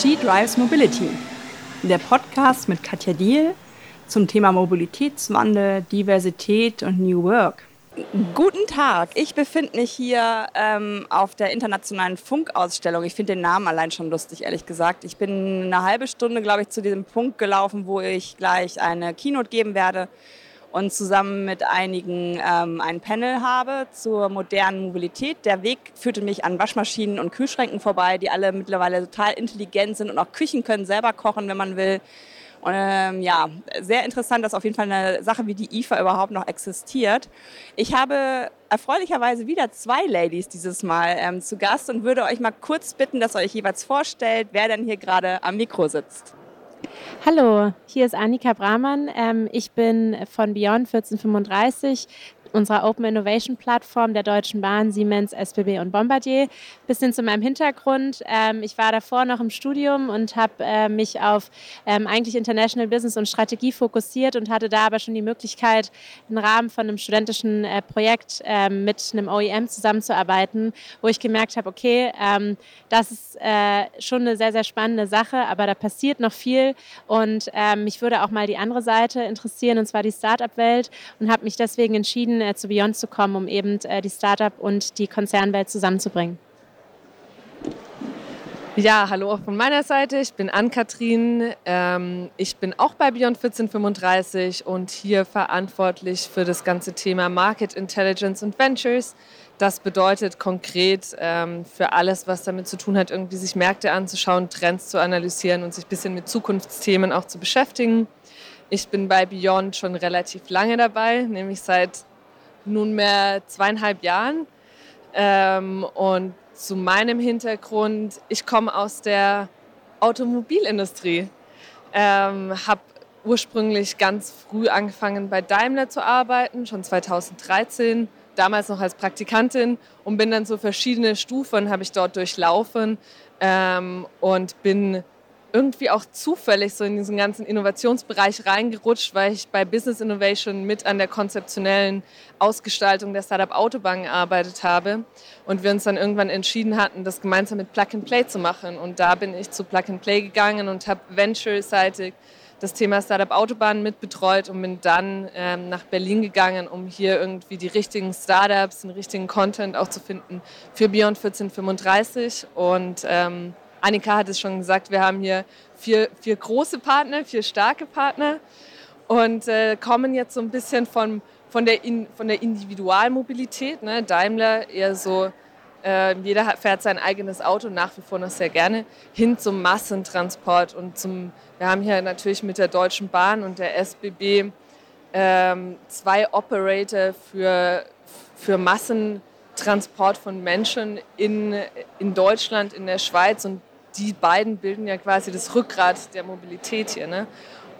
She Drives Mobility, der Podcast mit Katja Diel zum Thema Mobilitätswandel, Diversität und New Work. Guten Tag, ich befinde mich hier ähm, auf der internationalen Funkausstellung. Ich finde den Namen allein schon lustig, ehrlich gesagt. Ich bin eine halbe Stunde, glaube ich, zu diesem Punkt gelaufen, wo ich gleich eine Keynote geben werde und zusammen mit einigen ähm, ein Panel habe zur modernen Mobilität. Der Weg führte mich an Waschmaschinen und Kühlschränken vorbei, die alle mittlerweile total intelligent sind und auch Küchen können selber kochen, wenn man will. Und, ähm, ja, sehr interessant, dass auf jeden Fall eine Sache wie die IFA überhaupt noch existiert. Ich habe erfreulicherweise wieder zwei Ladies dieses Mal ähm, zu Gast und würde euch mal kurz bitten, dass ihr euch jeweils vorstellt, wer denn hier gerade am Mikro sitzt. Hallo, hier ist Annika Brahmann. Ähm, ich bin von Beyond 1435, unserer Open Innovation Plattform der Deutschen Bahn, Siemens, SBB und Bombardier. Bisschen zu meinem Hintergrund. Ähm, ich war davor noch im Studium und habe äh, mich auf ähm, eigentlich International Business und Strategie fokussiert und hatte da aber schon die Möglichkeit, im Rahmen von einem studentischen äh, Projekt äh, mit einem OEM zusammenzuarbeiten, wo ich gemerkt habe, okay, ähm, das ist äh, schon eine sehr, sehr spannende Sache, aber da passiert noch viel und ähm, mich würde auch mal die andere Seite interessieren, und zwar die Startup-Welt und habe mich deswegen entschieden, äh, zu Beyond zu kommen, um eben äh, die Startup und die Konzernwelt zusammenzubringen. Ja, hallo auch von meiner Seite. Ich bin Ann-Kathrin. Ähm, ich bin auch bei Beyond 1435 und hier verantwortlich für das ganze Thema Market Intelligence und Ventures. Das bedeutet konkret ähm, für alles, was damit zu tun hat, irgendwie sich Märkte anzuschauen, Trends zu analysieren und sich ein bisschen mit Zukunftsthemen auch zu beschäftigen. Ich bin bei Beyond schon relativ lange dabei, nämlich seit nunmehr zweieinhalb Jahren. Ähm, und zu meinem Hintergrund, ich komme aus der Automobilindustrie, ähm, habe ursprünglich ganz früh angefangen bei Daimler zu arbeiten, schon 2013, damals noch als Praktikantin und bin dann so verschiedene Stufen habe ich dort durchlaufen ähm, und bin irgendwie auch zufällig so in diesen ganzen Innovationsbereich reingerutscht, weil ich bei Business Innovation mit an der konzeptionellen Ausgestaltung der Startup Autobahn gearbeitet habe und wir uns dann irgendwann entschieden hatten, das gemeinsam mit Plug and Play zu machen. Und da bin ich zu Plug and Play gegangen und habe venture-seitig das Thema Startup Autobahn mitbetreut und bin dann ähm, nach Berlin gegangen, um hier irgendwie die richtigen Startups, den richtigen Content auch zu finden für Beyond 1435 und ähm, Annika hat es schon gesagt, wir haben hier vier, vier große Partner, vier starke Partner und äh, kommen jetzt so ein bisschen von, von, der, in, von der Individualmobilität. Ne? Daimler eher so, äh, jeder fährt sein eigenes Auto nach wie vor noch sehr gerne, hin zum Massentransport und zum, wir haben hier natürlich mit der Deutschen Bahn und der SBB ähm, zwei Operator für, für Massentransport von Menschen in, in Deutschland, in der Schweiz und die beiden bilden ja quasi das Rückgrat der Mobilität hier. Ne?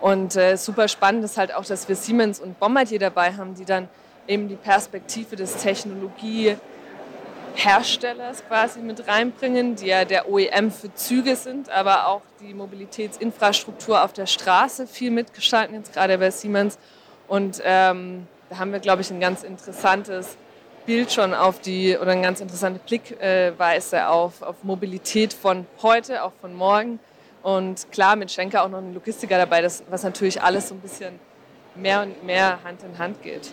Und äh, super spannend ist halt auch, dass wir Siemens und Bombardier dabei haben, die dann eben die Perspektive des Technologieherstellers quasi mit reinbringen, die ja der OEM für Züge sind, aber auch die Mobilitätsinfrastruktur auf der Straße viel mitgestalten, jetzt gerade bei Siemens. Und ähm, da haben wir, glaube ich, ein ganz interessantes Bild schon auf die, oder eine ganz interessante Blickweise auf, auf Mobilität von heute, auch von morgen. Und klar, mit Schenker auch noch ein Logistiker dabei, das, was natürlich alles so ein bisschen mehr und mehr Hand in Hand geht.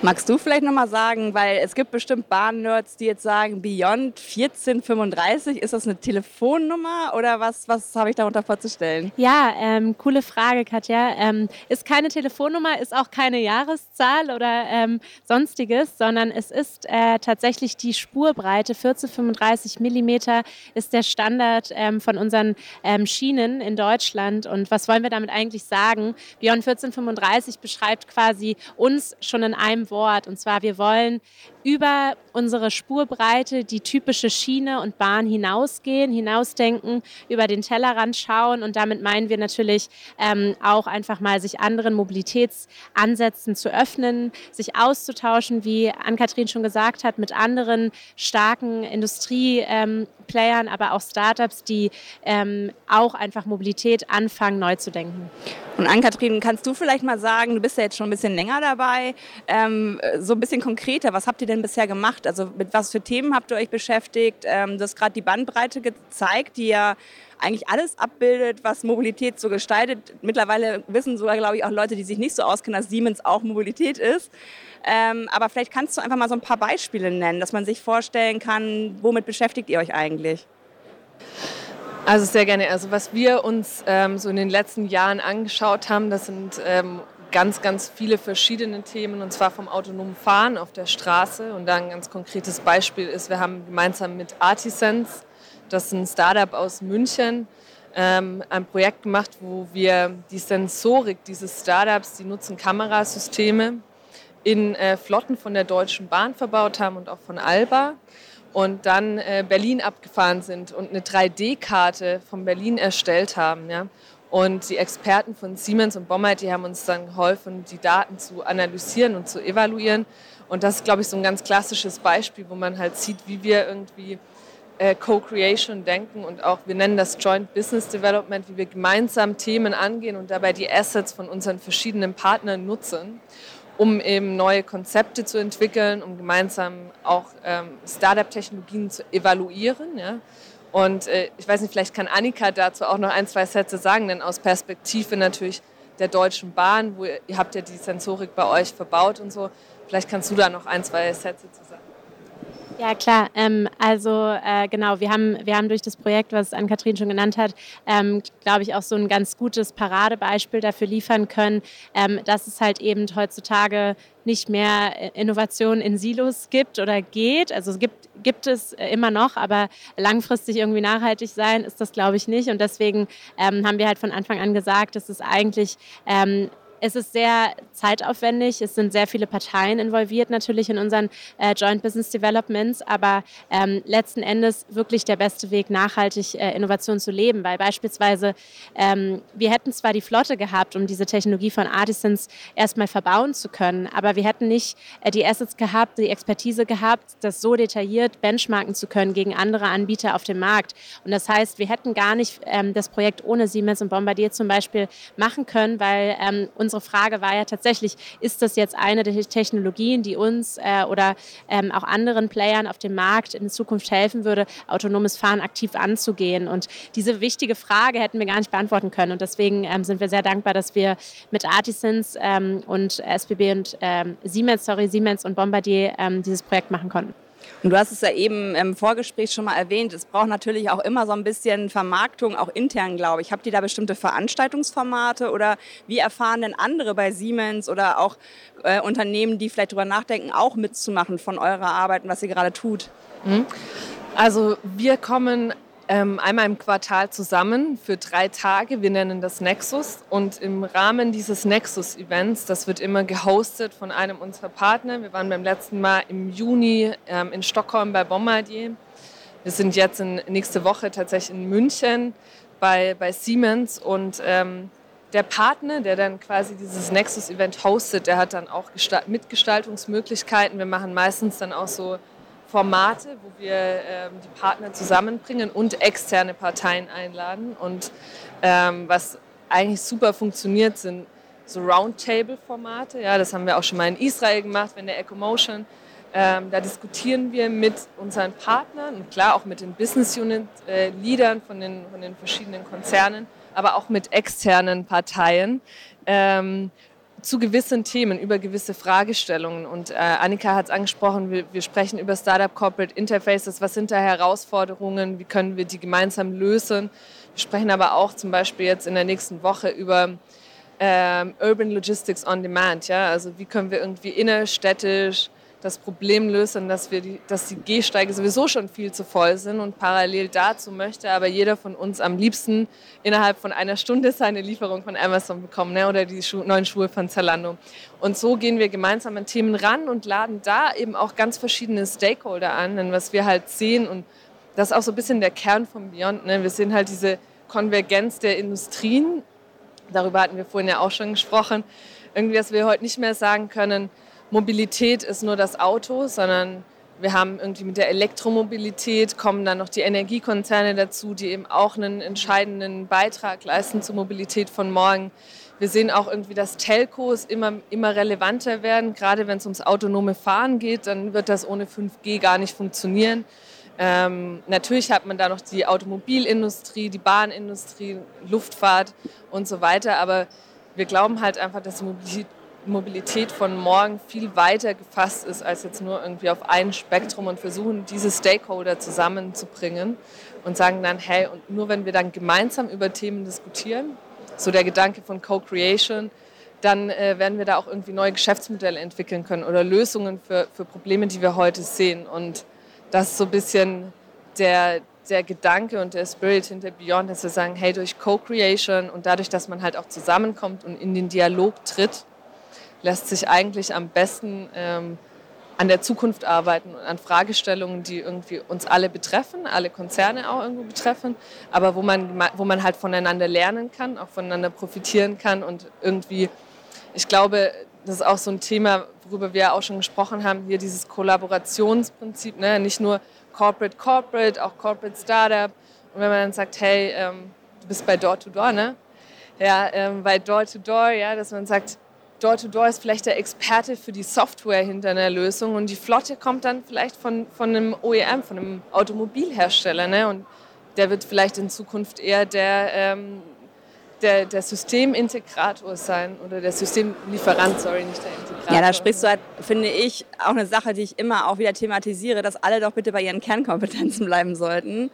Magst du vielleicht nochmal sagen, weil es gibt bestimmt Bahn-Nerds, die jetzt sagen, Beyond 1435, ist das eine Telefonnummer oder was, was habe ich darunter vorzustellen? Ja, ähm, coole Frage, Katja. Ähm, ist keine Telefonnummer, ist auch keine Jahreszahl oder ähm, sonstiges, sondern es ist äh, tatsächlich die Spurbreite. 1435 Millimeter ist der Standard ähm, von unseren ähm, Schienen in Deutschland. Und was wollen wir damit eigentlich sagen? Beyond 1435 beschreibt quasi uns schon in einem Wort. Und zwar, wir wollen über unsere Spurbreite die typische Schiene und Bahn hinausgehen, hinausdenken, über den Tellerrand schauen. Und damit meinen wir natürlich ähm, auch einfach mal, sich anderen Mobilitätsansätzen zu öffnen, sich auszutauschen, wie Ann-Kathrin schon gesagt hat, mit anderen starken Industrieplayern, ähm, aber auch Startups, die ähm, auch einfach Mobilität anfangen, neu zu denken. Und Ann-Kathrin, kannst du vielleicht mal sagen, du bist ja jetzt schon ein bisschen länger dabei, ähm, so ein bisschen konkreter, was habt ihr denn bisher gemacht? Also mit was für Themen habt ihr euch beschäftigt? Ähm, du hast gerade die Bandbreite gezeigt, die ja eigentlich alles abbildet, was Mobilität so gestaltet. Mittlerweile wissen sogar, glaube ich, auch Leute, die sich nicht so auskennen, dass Siemens auch Mobilität ist. Ähm, aber vielleicht kannst du einfach mal so ein paar Beispiele nennen, dass man sich vorstellen kann, womit beschäftigt ihr euch eigentlich? Also sehr gerne. Also was wir uns ähm, so in den letzten Jahren angeschaut haben, das sind ähm, ganz, ganz viele verschiedene Themen und zwar vom autonomen Fahren auf der Straße. Und da ein ganz konkretes Beispiel ist, wir haben gemeinsam mit Artisense das ist ein Startup aus München. Ähm, ein Projekt gemacht, wo wir die Sensorik dieses Startups, die nutzen Kamerasysteme, in äh, Flotten von der Deutschen Bahn verbaut haben und auch von Alba und dann äh, Berlin abgefahren sind und eine 3D-Karte von Berlin erstellt haben. Ja? Und die Experten von Siemens und Bommert, die haben uns dann geholfen, die Daten zu analysieren und zu evaluieren. Und das ist, glaube ich, so ein ganz klassisches Beispiel, wo man halt sieht, wie wir irgendwie äh, Co-Creation denken und auch, wir nennen das Joint Business Development, wie wir gemeinsam Themen angehen und dabei die Assets von unseren verschiedenen Partnern nutzen, um eben neue Konzepte zu entwickeln, um gemeinsam auch ähm, Startup-Technologien zu evaluieren. Ja? Und äh, ich weiß nicht, vielleicht kann Annika dazu auch noch ein, zwei Sätze sagen, denn aus Perspektive natürlich der Deutschen Bahn, wo ihr, ihr habt ja die Sensorik bei euch verbaut und so, vielleicht kannst du da noch ein, zwei Sätze zu sagen. Ja, klar. Ähm, also äh, genau, wir haben, wir haben durch das Projekt, was Ann-Kathrin schon genannt hat, ähm, glaube ich, auch so ein ganz gutes Paradebeispiel dafür liefern können, ähm, dass es halt eben heutzutage nicht mehr Innovation in Silos gibt oder geht. Also es gibt, gibt es immer noch, aber langfristig irgendwie nachhaltig sein ist das, glaube ich, nicht. Und deswegen ähm, haben wir halt von Anfang an gesagt, dass es eigentlich ähm, es ist sehr zeitaufwendig. Es sind sehr viele Parteien involviert natürlich in unseren äh, Joint Business Developments, aber ähm, letzten Endes wirklich der beste Weg, nachhaltig äh, Innovation zu leben, weil beispielsweise ähm, wir hätten zwar die Flotte gehabt, um diese Technologie von Artisans erstmal verbauen zu können, aber wir hätten nicht äh, die Assets gehabt, die Expertise gehabt, das so detailliert benchmarken zu können gegen andere Anbieter auf dem Markt. Und das heißt, wir hätten gar nicht ähm, das Projekt ohne Siemens und Bombardier zum Beispiel machen können, weil ähm, unsere Frage war ja tatsächlich, ist das jetzt eine der Technologien, die uns äh, oder ähm, auch anderen Playern auf dem Markt in Zukunft helfen würde, autonomes Fahren aktiv anzugehen? Und diese wichtige Frage hätten wir gar nicht beantworten können. Und deswegen ähm, sind wir sehr dankbar, dass wir mit Artisans ähm, und SBB und ähm, Siemens, sorry, Siemens und Bombardier ähm, dieses Projekt machen konnten. Und du hast es ja eben im Vorgespräch schon mal erwähnt, es braucht natürlich auch immer so ein bisschen Vermarktung, auch intern, glaube ich. Habt ihr da bestimmte Veranstaltungsformate oder wie erfahren denn andere bei Siemens oder auch äh, Unternehmen, die vielleicht darüber nachdenken, auch mitzumachen von eurer Arbeit und was ihr gerade tut? Mhm. Also wir kommen einmal im Quartal zusammen für drei Tage. Wir nennen das Nexus. Und im Rahmen dieses Nexus-Events, das wird immer gehostet von einem unserer Partner. Wir waren beim letzten Mal im Juni ähm, in Stockholm bei Bombardier. Wir sind jetzt in, nächste Woche tatsächlich in München bei, bei Siemens. Und ähm, der Partner, der dann quasi dieses Nexus-Event hostet, der hat dann auch Mitgestaltungsmöglichkeiten. Wir machen meistens dann auch so Formate, wo wir ähm, die Partner zusammenbringen und externe Parteien einladen. Und ähm, was eigentlich super funktioniert, sind so Roundtable-Formate. Ja, das haben wir auch schon mal in Israel gemacht, wenn der EcoMotion. Ähm, da diskutieren wir mit unseren Partnern und klar auch mit den Business Unit-Leadern äh, von, den, von den verschiedenen Konzernen, aber auch mit externen Parteien. Zu gewissen Themen, über gewisse Fragestellungen. Und äh, Annika hat es angesprochen, wir, wir, sprechen über Startup Corporate Interfaces. Was sind da Herausforderungen? Wie können wir die gemeinsam lösen? Wir sprechen aber auch zum Beispiel jetzt in der nächsten Woche über ähm, Urban Logistics on Demand. Ja? Also wie können wir irgendwie innerstädtisch das Problem lösen, dass, wir die, dass die Gehsteige sowieso schon viel zu voll sind und parallel dazu möchte aber jeder von uns am liebsten innerhalb von einer Stunde seine Lieferung von Amazon bekommen ne? oder die Schu neuen Schuhe von Zalando. Und so gehen wir gemeinsam an Themen ran und laden da eben auch ganz verschiedene Stakeholder an, denn was wir halt sehen und das ist auch so ein bisschen der Kern von Beyond. Ne? Wir sehen halt diese Konvergenz der Industrien, darüber hatten wir vorhin ja auch schon gesprochen, irgendwie, dass wir heute nicht mehr sagen können, Mobilität ist nur das Auto, sondern wir haben irgendwie mit der Elektromobilität kommen dann noch die Energiekonzerne dazu, die eben auch einen entscheidenden Beitrag leisten zur Mobilität von morgen. Wir sehen auch irgendwie, dass Telcos immer, immer relevanter werden. Gerade wenn es ums autonome Fahren geht, dann wird das ohne 5G gar nicht funktionieren. Ähm, natürlich hat man da noch die Automobilindustrie, die Bahnindustrie, Luftfahrt und so weiter. Aber wir glauben halt einfach, dass die Mobilität von morgen viel weiter gefasst ist als jetzt nur irgendwie auf ein Spektrum und versuchen, diese Stakeholder zusammenzubringen und sagen dann, hey, und nur wenn wir dann gemeinsam über Themen diskutieren, so der Gedanke von Co-Creation, dann äh, werden wir da auch irgendwie neue Geschäftsmodelle entwickeln können oder Lösungen für, für Probleme, die wir heute sehen. Und das ist so ein bisschen der, der Gedanke und der Spirit hinter Beyond, dass wir sagen, hey, durch Co-Creation und dadurch, dass man halt auch zusammenkommt und in den Dialog tritt, lässt sich eigentlich am besten ähm, an der Zukunft arbeiten und an Fragestellungen, die irgendwie uns alle betreffen, alle Konzerne auch irgendwo betreffen, aber wo man, wo man halt voneinander lernen kann, auch voneinander profitieren kann und irgendwie, ich glaube, das ist auch so ein Thema, worüber wir auch schon gesprochen haben, hier dieses Kollaborationsprinzip, ne? nicht nur Corporate Corporate, auch Corporate Startup. Und wenn man dann sagt, hey, ähm, du bist bei Door to Door, ne? Ja, ähm, bei Door to Door, ja, dass man sagt, Door-to-Door -Door ist vielleicht der Experte für die Software hinter einer Lösung und die Flotte kommt dann vielleicht von, von einem OEM, von einem Automobilhersteller. Ne? Und der wird vielleicht in Zukunft eher der, ähm, der, der Systemintegrator sein oder der Systemlieferant, sorry, nicht der Integrator. Ja, da sprichst du halt, finde ich, auch eine Sache, die ich immer auch wieder thematisiere, dass alle doch bitte bei ihren Kernkompetenzen bleiben sollten.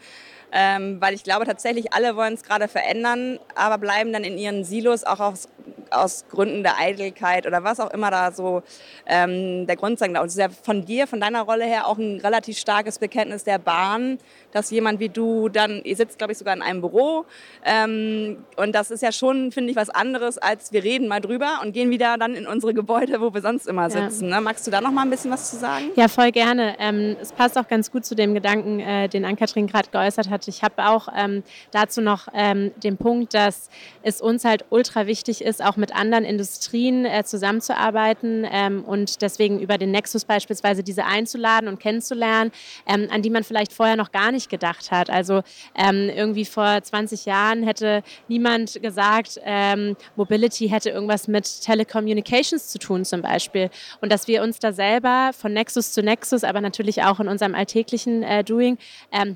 Ähm, weil ich glaube tatsächlich, alle wollen es gerade verändern, aber bleiben dann in ihren Silos auch aus aus Gründen der Eitelkeit oder was auch immer da so ähm, der Grund sein. Und es ist ja von dir, von deiner Rolle her auch ein relativ starkes Bekenntnis der Bahn, dass jemand wie du dann, ihr sitzt glaube ich sogar in einem Büro ähm, und das ist ja schon, finde ich, was anderes als wir reden mal drüber und gehen wieder dann in unsere Gebäude, wo wir sonst immer sitzen. Ja. Ne? Magst du da noch mal ein bisschen was zu sagen? Ja, voll gerne. Ähm, es passt auch ganz gut zu dem Gedanken, äh, den Ann-Kathrin gerade geäußert hat. Ich habe auch ähm, dazu noch ähm, den Punkt, dass es uns halt ultra wichtig ist, auch mit anderen Industrien äh, zusammenzuarbeiten ähm, und deswegen über den Nexus beispielsweise diese einzuladen und kennenzulernen, ähm, an die man vielleicht vorher noch gar nicht gedacht hat. Also ähm, irgendwie vor 20 Jahren hätte niemand gesagt, ähm, Mobility hätte irgendwas mit Telecommunications zu tun zum Beispiel. Und dass wir uns da selber von Nexus zu Nexus, aber natürlich auch in unserem alltäglichen äh, Doing ähm,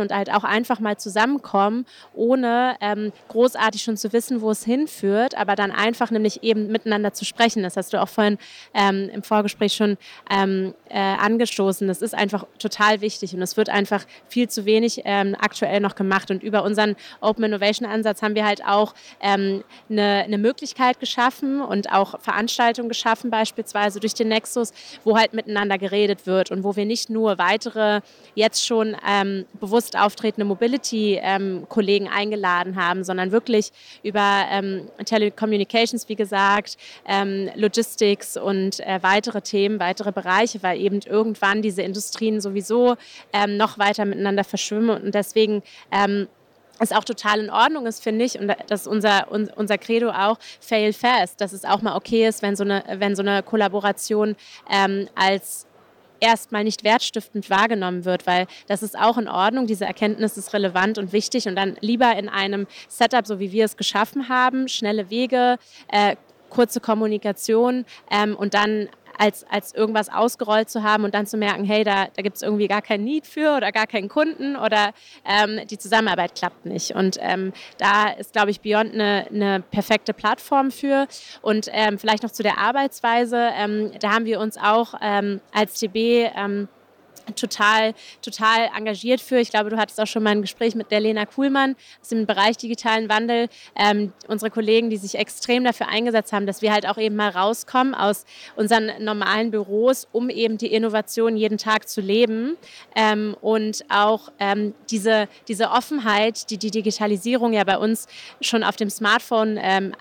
und halt auch einfach mal zusammenkommen, ohne ähm, großartig schon zu wissen, wo es hinführt, aber dann einfach nämlich eben miteinander zu sprechen. Das hast du auch vorhin ähm, im Vorgespräch schon ähm, äh, angestoßen. Das ist einfach total wichtig und es wird einfach viel zu wenig ähm, aktuell noch gemacht. Und über unseren Open Innovation Ansatz haben wir halt auch eine, ähm, eine Möglichkeit geschaffen und auch Veranstaltungen geschaffen, beispielsweise durch den Nexus, wo halt miteinander geredet wird und wo wir nicht nur weitere jetzt schon ähm, bewusst auftretende Mobility-Kollegen ähm, eingeladen haben, sondern wirklich über ähm, Tele Communications, wie gesagt, ähm, Logistics und äh, weitere Themen, weitere Bereiche, weil eben irgendwann diese Industrien sowieso ähm, noch weiter miteinander verschwimmen und deswegen ähm, es auch total in Ordnung ist, finde ich, und das ist unser, unser Credo auch, fail fast, dass es auch mal okay ist, wenn so eine, wenn so eine Kollaboration ähm, als erstmal nicht wertstiftend wahrgenommen wird, weil das ist auch in Ordnung, diese Erkenntnis ist relevant und wichtig und dann lieber in einem Setup, so wie wir es geschaffen haben, schnelle Wege, äh, kurze Kommunikation ähm, und dann als, als irgendwas ausgerollt zu haben und dann zu merken, hey, da, da gibt es irgendwie gar kein Need für oder gar keinen Kunden oder ähm, die Zusammenarbeit klappt nicht. Und ähm, da ist, glaube ich, Beyond eine, eine perfekte Plattform für. Und ähm, vielleicht noch zu der Arbeitsweise. Ähm, da haben wir uns auch ähm, als DB ähm, total, total engagiert für. Ich glaube, du hattest auch schon mal ein Gespräch mit der Lena Kuhlmann aus dem Bereich digitalen Wandel. Ähm, unsere Kollegen, die sich extrem dafür eingesetzt haben, dass wir halt auch eben mal rauskommen aus unseren normalen Büros, um eben die Innovation jeden Tag zu leben ähm, und auch ähm, diese, diese Offenheit, die die Digitalisierung ja bei uns schon auf dem Smartphone ähm,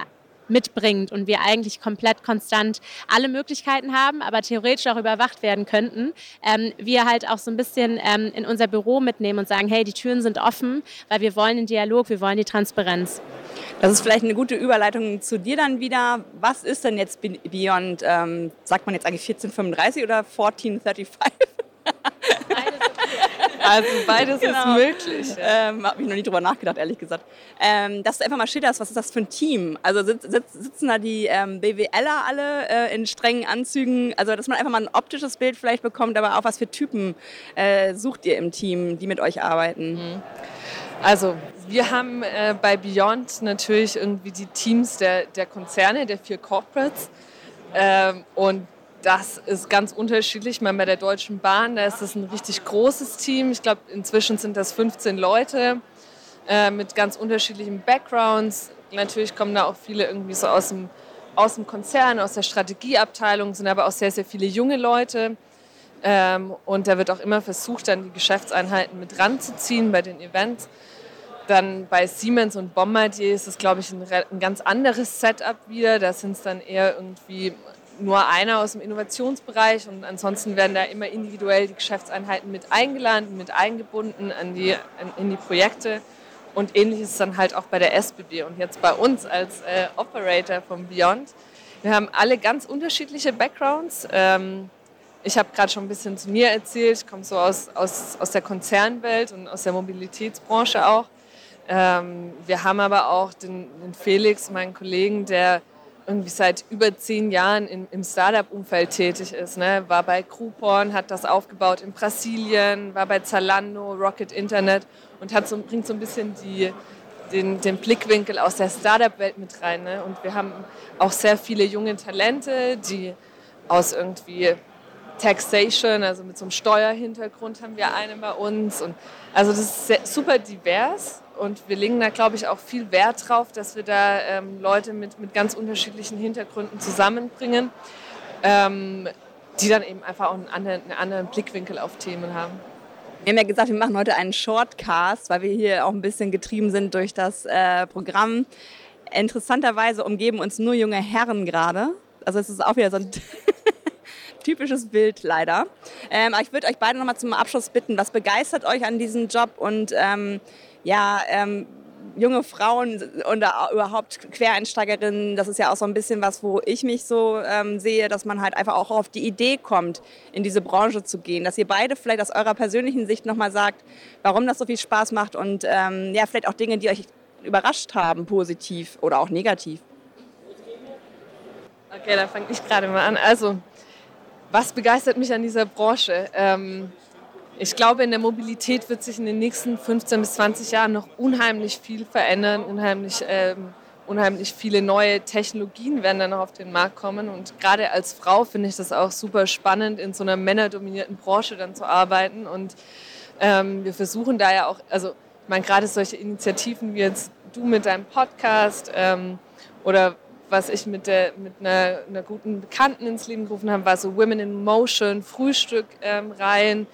mitbringt und wir eigentlich komplett konstant alle Möglichkeiten haben, aber theoretisch auch überwacht werden könnten, ähm, wir halt auch so ein bisschen ähm, in unser Büro mitnehmen und sagen, hey, die Türen sind offen, weil wir wollen den Dialog, wir wollen die Transparenz. Das ist vielleicht eine gute Überleitung zu dir dann wieder. Was ist denn jetzt Beyond, ähm, sagt man jetzt eigentlich 1435 oder 1435? Also beides genau. ist möglich. Ähm, Habe ich noch nie drüber nachgedacht, ehrlich gesagt. Ähm, dass du einfach mal schilderst, was ist das für ein Team? Also sitz, sitz, sitzen da die ähm, BWLer alle äh, in strengen Anzügen? Also dass man einfach mal ein optisches Bild vielleicht bekommt, aber auch was für Typen äh, sucht ihr im Team, die mit euch arbeiten? Mhm. Also wir haben äh, bei Beyond natürlich irgendwie die Teams der, der Konzerne, der vier Corporates. Ähm, und das ist ganz unterschiedlich. Bei der Deutschen Bahn, da ist das ein richtig großes Team. Ich glaube, inzwischen sind das 15 Leute äh, mit ganz unterschiedlichen Backgrounds. Natürlich kommen da auch viele irgendwie so aus dem, aus dem Konzern, aus der Strategieabteilung, sind aber auch sehr, sehr viele junge Leute. Ähm, und da wird auch immer versucht, dann die Geschäftseinheiten mit ranzuziehen bei den Events. Dann bei Siemens und Bombardier ist es, glaube ich, ein, ein ganz anderes Setup wieder. Da sind es dann eher irgendwie nur einer aus dem Innovationsbereich und ansonsten werden da immer individuell die Geschäftseinheiten mit eingeladen, mit eingebunden an die, in die Projekte. Und ähnlich ist es dann halt auch bei der SBB und jetzt bei uns als äh, Operator von Beyond. Wir haben alle ganz unterschiedliche Backgrounds. Ähm, ich habe gerade schon ein bisschen zu mir erzählt. Ich komme so aus, aus, aus der Konzernwelt und aus der Mobilitätsbranche auch. Ähm, wir haben aber auch den, den Felix, meinen Kollegen, der irgendwie seit über zehn Jahren in, im Startup-Umfeld tätig ist. Ne? War bei Groupon, hat das aufgebaut in Brasilien, war bei Zalando, Rocket Internet und hat so, bringt so ein bisschen die, den, den Blickwinkel aus der Startup-Welt mit rein. Ne? Und wir haben auch sehr viele junge Talente, die aus irgendwie Taxation, also mit so einem Steuerhintergrund haben wir einen bei uns. Und also das ist sehr, super divers und wir legen da, glaube ich, auch viel Wert drauf, dass wir da ähm, Leute mit, mit ganz unterschiedlichen Hintergründen zusammenbringen, ähm, die dann eben einfach auch einen anderen, einen anderen Blickwinkel auf Themen haben. Wir haben ja gesagt, wir machen heute einen Shortcast, weil wir hier auch ein bisschen getrieben sind durch das äh, Programm. Interessanterweise umgeben uns nur junge Herren gerade. Also es ist auch wieder so ein typisches Bild leider. Ähm, aber ich würde euch beide nochmal zum Abschluss bitten, was begeistert euch an diesem Job und ähm, ja, ähm, junge Frauen und überhaupt Quereinsteigerinnen, das ist ja auch so ein bisschen was, wo ich mich so ähm, sehe, dass man halt einfach auch auf die Idee kommt, in diese Branche zu gehen. Dass ihr beide vielleicht aus eurer persönlichen Sicht nochmal sagt, warum das so viel Spaß macht und ähm, ja, vielleicht auch Dinge, die euch überrascht haben, positiv oder auch negativ. Okay, dann fange ich gerade mal an. Also, was begeistert mich an dieser Branche? Ähm, ich glaube, in der Mobilität wird sich in den nächsten 15 bis 20 Jahren noch unheimlich viel verändern, unheimlich, ähm, unheimlich viele neue Technologien werden dann noch auf den Markt kommen. Und gerade als Frau finde ich das auch super spannend, in so einer männerdominierten Branche dann zu arbeiten. Und ähm, wir versuchen da ja auch, also ich meine, gerade solche Initiativen wie jetzt du mit deinem Podcast ähm, oder was ich mit, der, mit einer, einer, guten Bekannten ins Leben gerufen habe, war so Women in Motion, Frühstück-Reihen, ähm,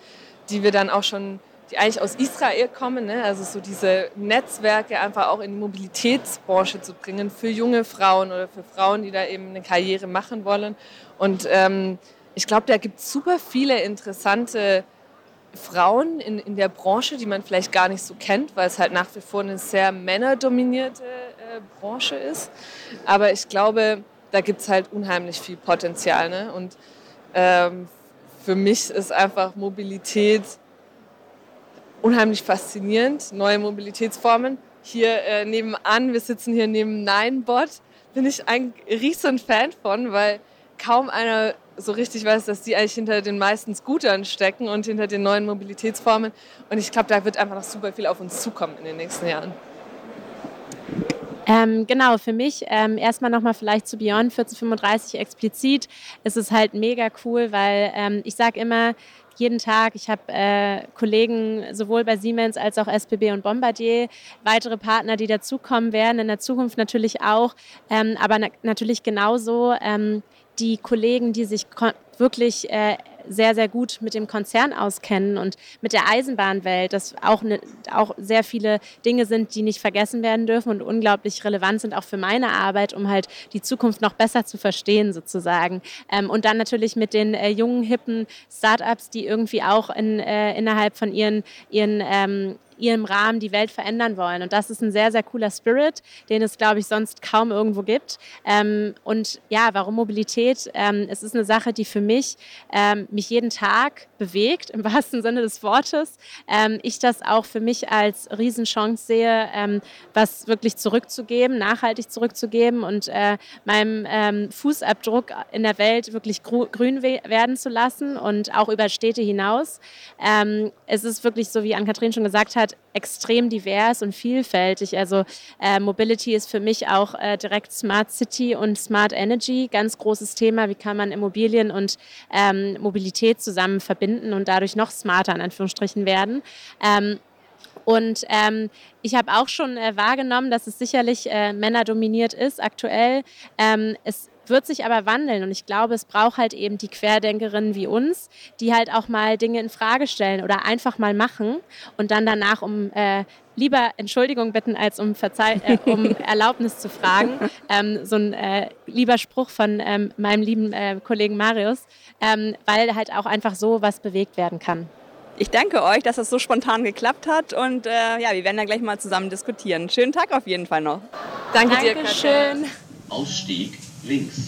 die wir dann auch schon, die eigentlich aus Israel kommen, ne? also so diese Netzwerke einfach auch in die Mobilitätsbranche zu bringen für junge Frauen oder für Frauen, die da eben eine Karriere machen wollen. Und ähm, ich glaube, da gibt es super viele interessante Frauen in, in der Branche, die man vielleicht gar nicht so kennt, weil es halt nach wie vor eine sehr männerdominierte äh, Branche ist. Aber ich glaube, da gibt es halt unheimlich viel Potenzial. Ne? Und ähm, für mich ist einfach Mobilität unheimlich faszinierend, neue Mobilitätsformen. Hier äh, nebenan, wir sitzen hier neben Ninebot, bin ich ein riesen Fan von, weil kaum einer so richtig weiß, dass die eigentlich hinter den meisten Scootern stecken und hinter den neuen Mobilitätsformen. Und ich glaube, da wird einfach noch super viel auf uns zukommen in den nächsten Jahren. Ähm, genau, für mich ähm, erstmal nochmal vielleicht zu Beyond 1435 explizit. Es ist halt mega cool, weil ähm, ich sage immer, jeden Tag. Ich habe äh, Kollegen sowohl bei Siemens als auch SBB und Bombardier, weitere Partner, die dazukommen werden, in der Zukunft natürlich auch, ähm, aber na natürlich genauso ähm, die Kollegen, die sich wirklich äh, sehr, sehr gut mit dem Konzern auskennen und mit der Eisenbahnwelt, dass auch, ne, auch sehr viele Dinge sind, die nicht vergessen werden dürfen und unglaublich relevant sind auch für meine Arbeit, um halt die Zukunft noch besser zu verstehen sozusagen. Ähm, und dann natürlich mit den äh, jungen, hippen Startups, die irgendwie auch in, äh, innerhalb von ihren, ihren, ähm, ihrem Rahmen die Welt verändern wollen. Und das ist ein sehr, sehr cooler Spirit, den es, glaube ich, sonst kaum irgendwo gibt. Ähm, und ja, warum Mobilität? Ähm, es ist eine Sache, die für mich ähm, mich jeden Tag bewegt, im wahrsten Sinne des Wortes. Ähm, ich das auch für mich als Riesenchance sehe, ähm, was wirklich zurückzugeben, nachhaltig zurückzugeben und äh, meinem ähm, Fußabdruck in der Welt wirklich grün werden zu lassen und auch über Städte hinaus. es ist wirklich so, wie Ann-Kathrin schon gesagt hat, extrem divers und vielfältig. Also äh, Mobility ist für mich auch äh, direkt Smart City und Smart Energy, ganz großes Thema. Wie kann man Immobilien und ähm, Mobilität zusammen verbinden und dadurch noch smarter in Anführungsstrichen werden? Ähm, und ähm, ich habe auch schon äh, wahrgenommen, dass es sicherlich äh, männerdominiert ist aktuell. Ähm, es wird sich aber wandeln und ich glaube, es braucht halt eben die Querdenkerinnen wie uns, die halt auch mal Dinge in Frage stellen oder einfach mal machen und dann danach um äh, lieber Entschuldigung bitten, als um, Verzeih äh, um Erlaubnis zu fragen. Ähm, so ein äh, lieber Spruch von ähm, meinem lieben äh, Kollegen Marius, ähm, weil halt auch einfach so was bewegt werden kann. Ich danke euch, dass das so spontan geklappt hat und äh, ja, wir werden dann gleich mal zusammen diskutieren. Schönen Tag auf jeden Fall noch. Danke Dankeschön. dir, Katja. Ausstieg links.